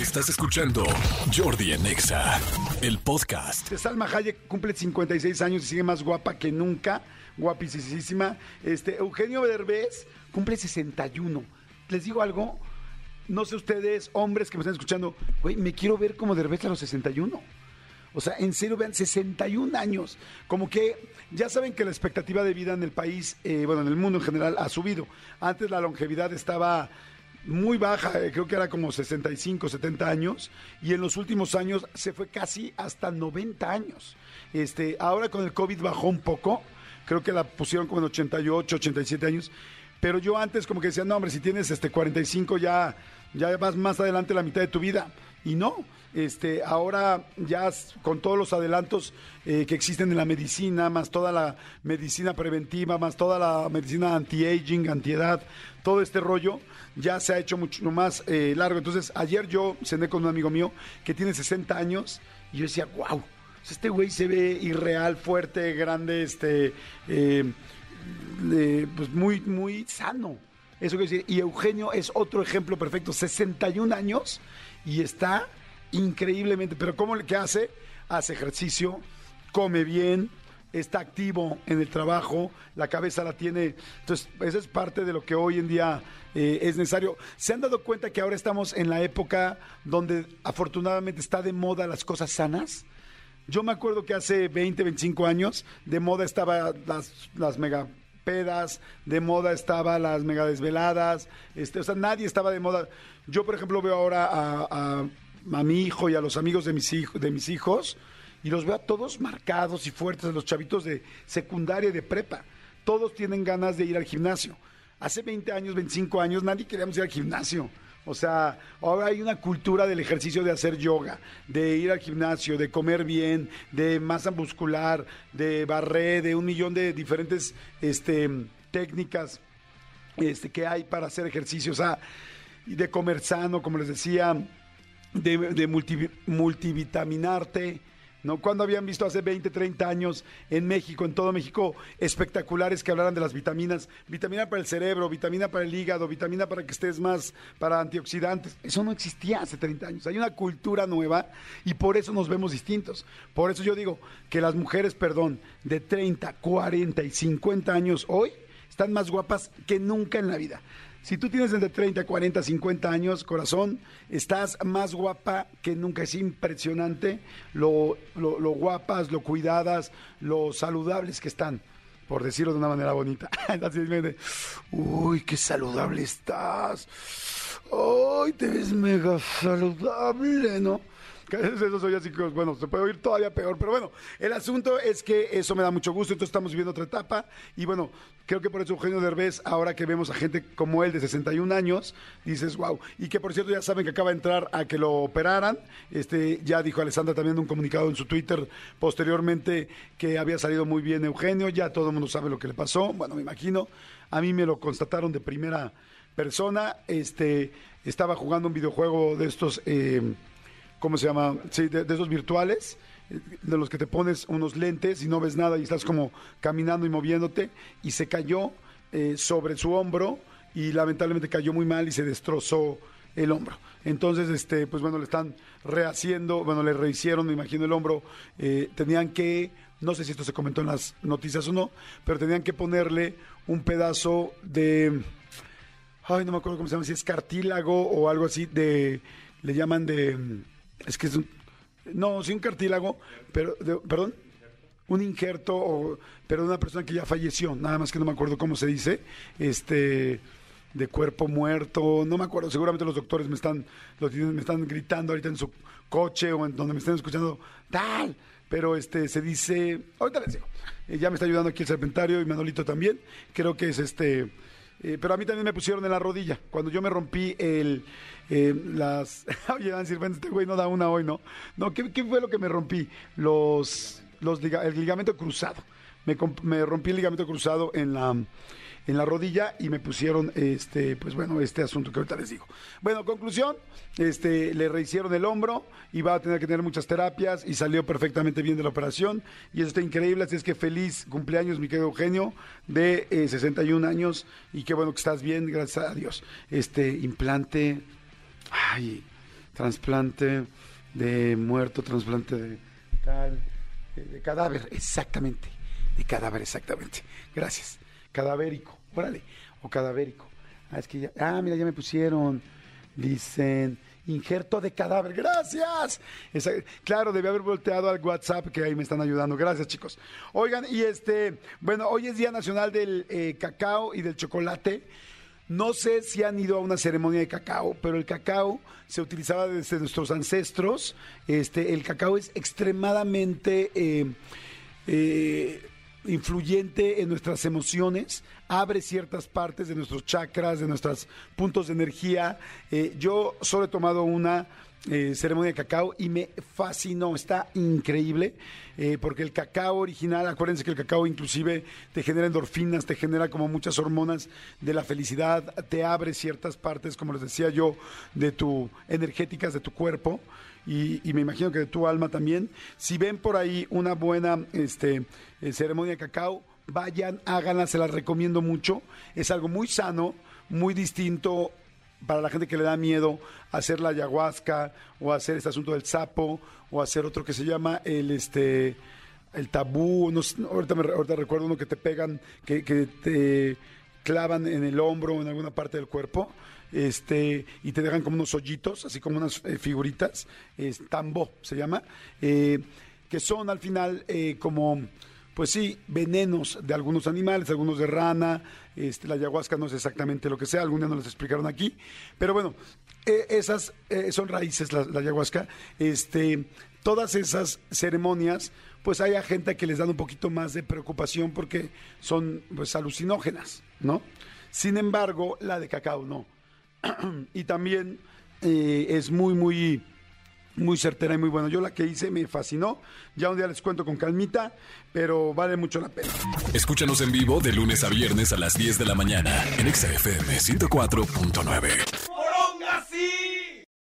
Estás escuchando Jordi en Exa, el podcast. Salma Hayek cumple 56 años y sigue más guapa que nunca, guapísima. Este, Eugenio Derbez cumple 61. Les digo algo, no sé ustedes, hombres que me están escuchando, güey, me quiero ver como Derbez a los 61. O sea, en serio, vean, 61 años. Como que ya saben que la expectativa de vida en el país, eh, bueno, en el mundo en general, ha subido. Antes la longevidad estaba muy baja, eh, creo que era como 65, 70 años, y en los últimos años se fue casi hasta 90 años. Este, ahora con el COVID bajó un poco, creo que la pusieron como en 88, 87 años, pero yo antes como que decía, no hombre, si tienes este 45 ya, ya vas más adelante la mitad de tu vida, y no, este, ahora ya con todos los adelantos eh, que existen en la medicina, más toda la medicina preventiva, más toda la medicina anti-aging, antiedad, todo este rollo, ya se ha hecho mucho más eh, largo. Entonces, ayer yo cené con un amigo mío que tiene 60 años y yo decía, wow, este güey se ve irreal, fuerte, grande, este, eh, pues muy, muy sano. Eso quiero decir. Y Eugenio es otro ejemplo perfecto, 61 años y está increíblemente. Pero ¿cómo le hace? Hace ejercicio, come bien, está activo en el trabajo, la cabeza la tiene. Entonces, esa es parte de lo que hoy en día eh, es necesario. ¿Se han dado cuenta que ahora estamos en la época donde afortunadamente está de moda las cosas sanas? Yo me acuerdo que hace 20, 25 años de moda estaba las, las mega pedas, de moda estaba las mega desveladas, este, o sea, nadie estaba de moda. Yo, por ejemplo, veo ahora a, a mi hijo y a los amigos de mis, hijos, de mis hijos y los veo a todos marcados y fuertes, los chavitos de secundaria y de prepa. Todos tienen ganas de ir al gimnasio. Hace 20 años, 25 años, nadie queríamos ir al gimnasio. O sea, ahora hay una cultura del ejercicio de hacer yoga, de ir al gimnasio, de comer bien, de masa muscular, de barré, de un millón de diferentes este, técnicas este, que hay para hacer ejercicio. O sea, de comer sano, como les decía, de, multivitaminarte. ¿No? Cuando habían visto hace 20, 30 años en México, en todo México, espectaculares que hablaran de las vitaminas? Vitamina para el cerebro, vitamina para el hígado, vitamina para que estés más, para antioxidantes. Eso no existía hace 30 años. Hay una cultura nueva y por eso nos vemos distintos. Por eso yo digo que las mujeres, perdón, de 30, 40 y 50 años hoy están más guapas que nunca en la vida. Si tú tienes entre 30, 40, 50 años, corazón, estás más guapa que nunca. Es impresionante lo, lo, guapas, lo cuidadas, lo saludables que están, por decirlo de una manera bonita. Uy, qué saludable estás. Uy, te ves mega saludable, ¿no? Eso soy así que, bueno, se puede oír todavía peor, pero bueno, el asunto es que eso me da mucho gusto, entonces estamos viviendo otra etapa y bueno, creo que por eso Eugenio Derbez, ahora que vemos a gente como él de 61 años, dices, wow, y que por cierto ya saben que acaba de entrar a que lo operaran, este, ya dijo Alessandra también en un comunicado en su Twitter posteriormente que había salido muy bien Eugenio, ya todo el mundo sabe lo que le pasó, bueno, me imagino, a mí me lo constataron de primera persona, este, estaba jugando un videojuego de estos... Eh, ¿cómo se llama? Sí, de, esos virtuales, de los que te pones unos lentes y no ves nada y estás como caminando y moviéndote, y se cayó eh, sobre su hombro y lamentablemente cayó muy mal y se destrozó el hombro. Entonces, este, pues bueno, le están rehaciendo, bueno, le rehicieron, me imagino, el hombro. Eh, tenían que, no sé si esto se comentó en las noticias o no, pero tenían que ponerle un pedazo de, ay, no me acuerdo cómo se llama, si es cartílago o algo así, de, le llaman de es que es un, no, sí un cartílago, pero, perdón, un injerto, pero de una persona que ya falleció, nada más que no me acuerdo cómo se dice, este, de cuerpo muerto, no me acuerdo, seguramente los doctores me están, me están gritando ahorita en su coche o en donde me estén escuchando, tal, pero este, se dice, ahorita les digo, eh, ya me está ayudando aquí el serpentario y Manolito también, creo que es este, eh, pero a mí también me pusieron en la rodilla, cuando yo me rompí el eh, las... Oye, decir, bueno, este güey no da una hoy, ¿no? No, ¿qué, fue lo que me rompí? Los, los el ligamento cruzado. Me, rompí el ligamento cruzado en la en la rodilla y me pusieron este pues bueno este asunto que ahorita les digo. Bueno conclusión este le rehicieron el hombro y va a tener que tener muchas terapias y salió perfectamente bien de la operación. Y eso está increíble así es que feliz cumpleaños mi querido Eugenio de 61 eh, años. Y qué bueno que estás bien gracias a Dios. Este implante Ay, trasplante de muerto, trasplante de de cadáver, exactamente, de cadáver, exactamente. Gracias. Cadavérico, órale, o cadavérico. Ah, es que ya, ah, mira, ya me pusieron, dicen, injerto de cadáver, gracias. Claro, debí haber volteado al WhatsApp, que ahí me están ayudando. Gracias, chicos. Oigan, y este, bueno, hoy es Día Nacional del eh, Cacao y del Chocolate. No sé si han ido a una ceremonia de cacao, pero el cacao se utilizaba desde nuestros ancestros. Este, el cacao es extremadamente eh, eh, influyente en nuestras emociones, abre ciertas partes de nuestros chakras, de nuestros puntos de energía. Eh, yo solo he tomado una eh, ceremonia de cacao y me fascinó, está increíble, eh, porque el cacao original, acuérdense que el cacao inclusive te genera endorfinas, te genera como muchas hormonas de la felicidad, te abre ciertas partes, como les decía yo, de tu energéticas de tu cuerpo y, me imagino que de tu alma también. Si ven por ahí una buena este, eh, ceremonia de cacao, vayan, háganla, se las recomiendo mucho. Es algo muy sano, muy distinto para la gente que le da miedo hacer la ayahuasca o hacer este asunto del sapo o hacer otro que se llama el este el tabú, no ahorita, me, ahorita recuerdo uno que te pegan, que, que te clavan en el hombro o en alguna parte del cuerpo, este, y te dejan como unos hoyitos, así como unas eh, figuritas, es tambo se llama, eh, que son al final eh, como, pues sí, venenos de algunos animales, algunos de rana, este, la ayahuasca no sé exactamente lo que sea, algún día nos les explicaron aquí, pero bueno, eh, esas eh, son raíces, la, la ayahuasca, este, todas esas ceremonias, pues hay gente que les dan un poquito más de preocupación porque son pues alucinógenas, ¿no? Sin embargo, la de cacao no. y también eh, es muy, muy, muy certera y muy buena. Yo la que hice me fascinó. Ya un día les cuento con calmita, pero vale mucho la pena. Escúchanos en vivo de lunes a viernes a las 10 de la mañana en Exa FM 104.9.